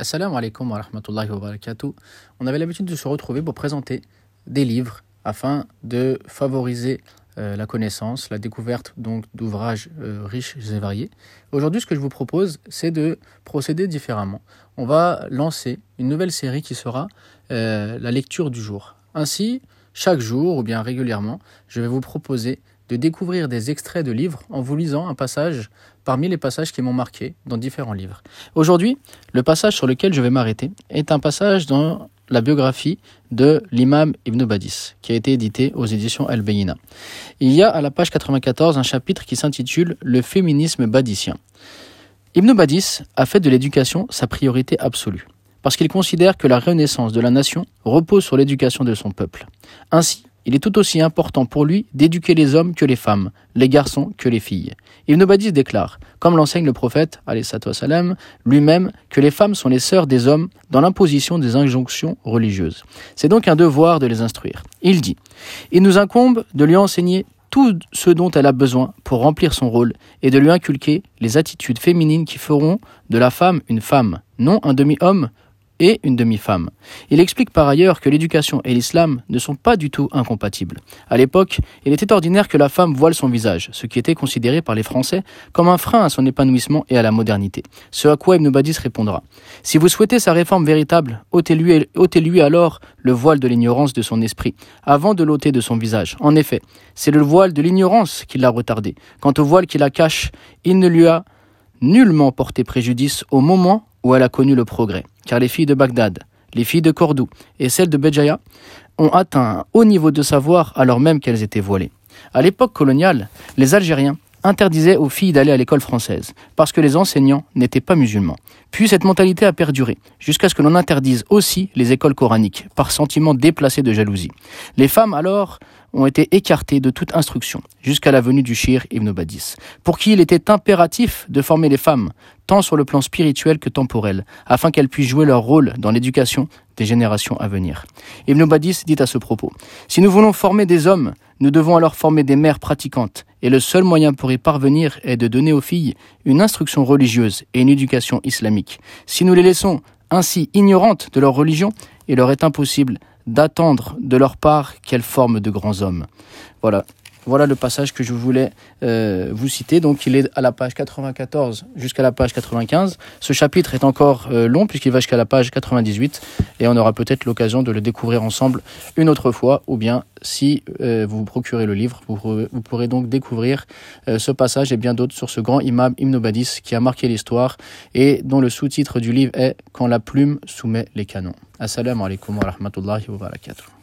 Assalamu alaikum wa rahmatullahi wa. On avait l'habitude de se retrouver pour présenter des livres afin de favoriser euh, la connaissance, la découverte donc d'ouvrages euh, riches et variés. Aujourd'hui, ce que je vous propose, c'est de procéder différemment. On va lancer une nouvelle série qui sera euh, la lecture du jour. Ainsi, chaque jour ou bien régulièrement, je vais vous proposer de découvrir des extraits de livres en vous lisant un passage parmi les passages qui m'ont marqué dans différents livres. Aujourd'hui, le passage sur lequel je vais m'arrêter est un passage dans la biographie de l'imam Ibn Badis, qui a été édité aux éditions al bayina Il y a à la page 94 un chapitre qui s'intitule Le féminisme badissien. Ibn Badis a fait de l'éducation sa priorité absolue, parce qu'il considère que la renaissance de la nation repose sur l'éducation de son peuple. Ainsi, il est tout aussi important pour lui d'éduquer les hommes que les femmes, les garçons que les filles. Ibn Badis déclare, comme l'enseigne le prophète lui-même, que les femmes sont les sœurs des hommes dans l'imposition des injonctions religieuses. C'est donc un devoir de les instruire. Il dit, il nous incombe de lui enseigner tout ce dont elle a besoin pour remplir son rôle et de lui inculquer les attitudes féminines qui feront de la femme une femme, non un demi-homme et une demi-femme. Il explique par ailleurs que l'éducation et l'islam ne sont pas du tout incompatibles. À l'époque, il était ordinaire que la femme voile son visage, ce qui était considéré par les Français comme un frein à son épanouissement et à la modernité. Ce à quoi Ibn Badis répondra. Si vous souhaitez sa réforme véritable, ôtez-lui ôtez alors le voile de l'ignorance de son esprit, avant de l'ôter de son visage. En effet, c'est le voile de l'ignorance qui l'a retardé. Quant au voile qui la cache, il ne lui a nullement porté préjudice au moment où elle a connu le progrès, car les filles de Bagdad, les filles de Cordoue et celles de Béjaïa ont atteint un haut niveau de savoir alors même qu'elles étaient voilées. À l'époque coloniale, les Algériens interdisaient aux filles d'aller à l'école française, parce que les enseignants n'étaient pas musulmans. Puis cette mentalité a perduré, jusqu'à ce que l'on interdise aussi les écoles coraniques, par sentiment déplacé de jalousie. Les femmes alors ont été écartés de toute instruction, jusqu'à la venue du Shir Ibn Badis, pour qui il était impératif de former les femmes, tant sur le plan spirituel que temporel, afin qu'elles puissent jouer leur rôle dans l'éducation des générations à venir. Ibn Badis dit à ce propos, Si nous voulons former des hommes, nous devons alors former des mères pratiquantes, et le seul moyen pour y parvenir est de donner aux filles une instruction religieuse et une éducation islamique. Si nous les laissons ainsi ignorantes de leur religion, il leur est impossible d'attendre de leur part qu'elles forment de grands hommes. Voilà. Voilà le passage que je voulais euh, vous citer. Donc il est à la page 94 jusqu'à la page 95. Ce chapitre est encore euh, long puisqu'il va jusqu'à la page 98 et on aura peut-être l'occasion de le découvrir ensemble une autre fois ou bien si euh, vous vous procurez le livre, vous, pourrez donc découvrir ce passage et bien d'autres sur ce grand imam Ibn qui a marqué l'histoire et dont le sous-titre du livre est Quand la plume soumet les canons. Assalamu alaikum wa rahmatullahi wa barakatuh.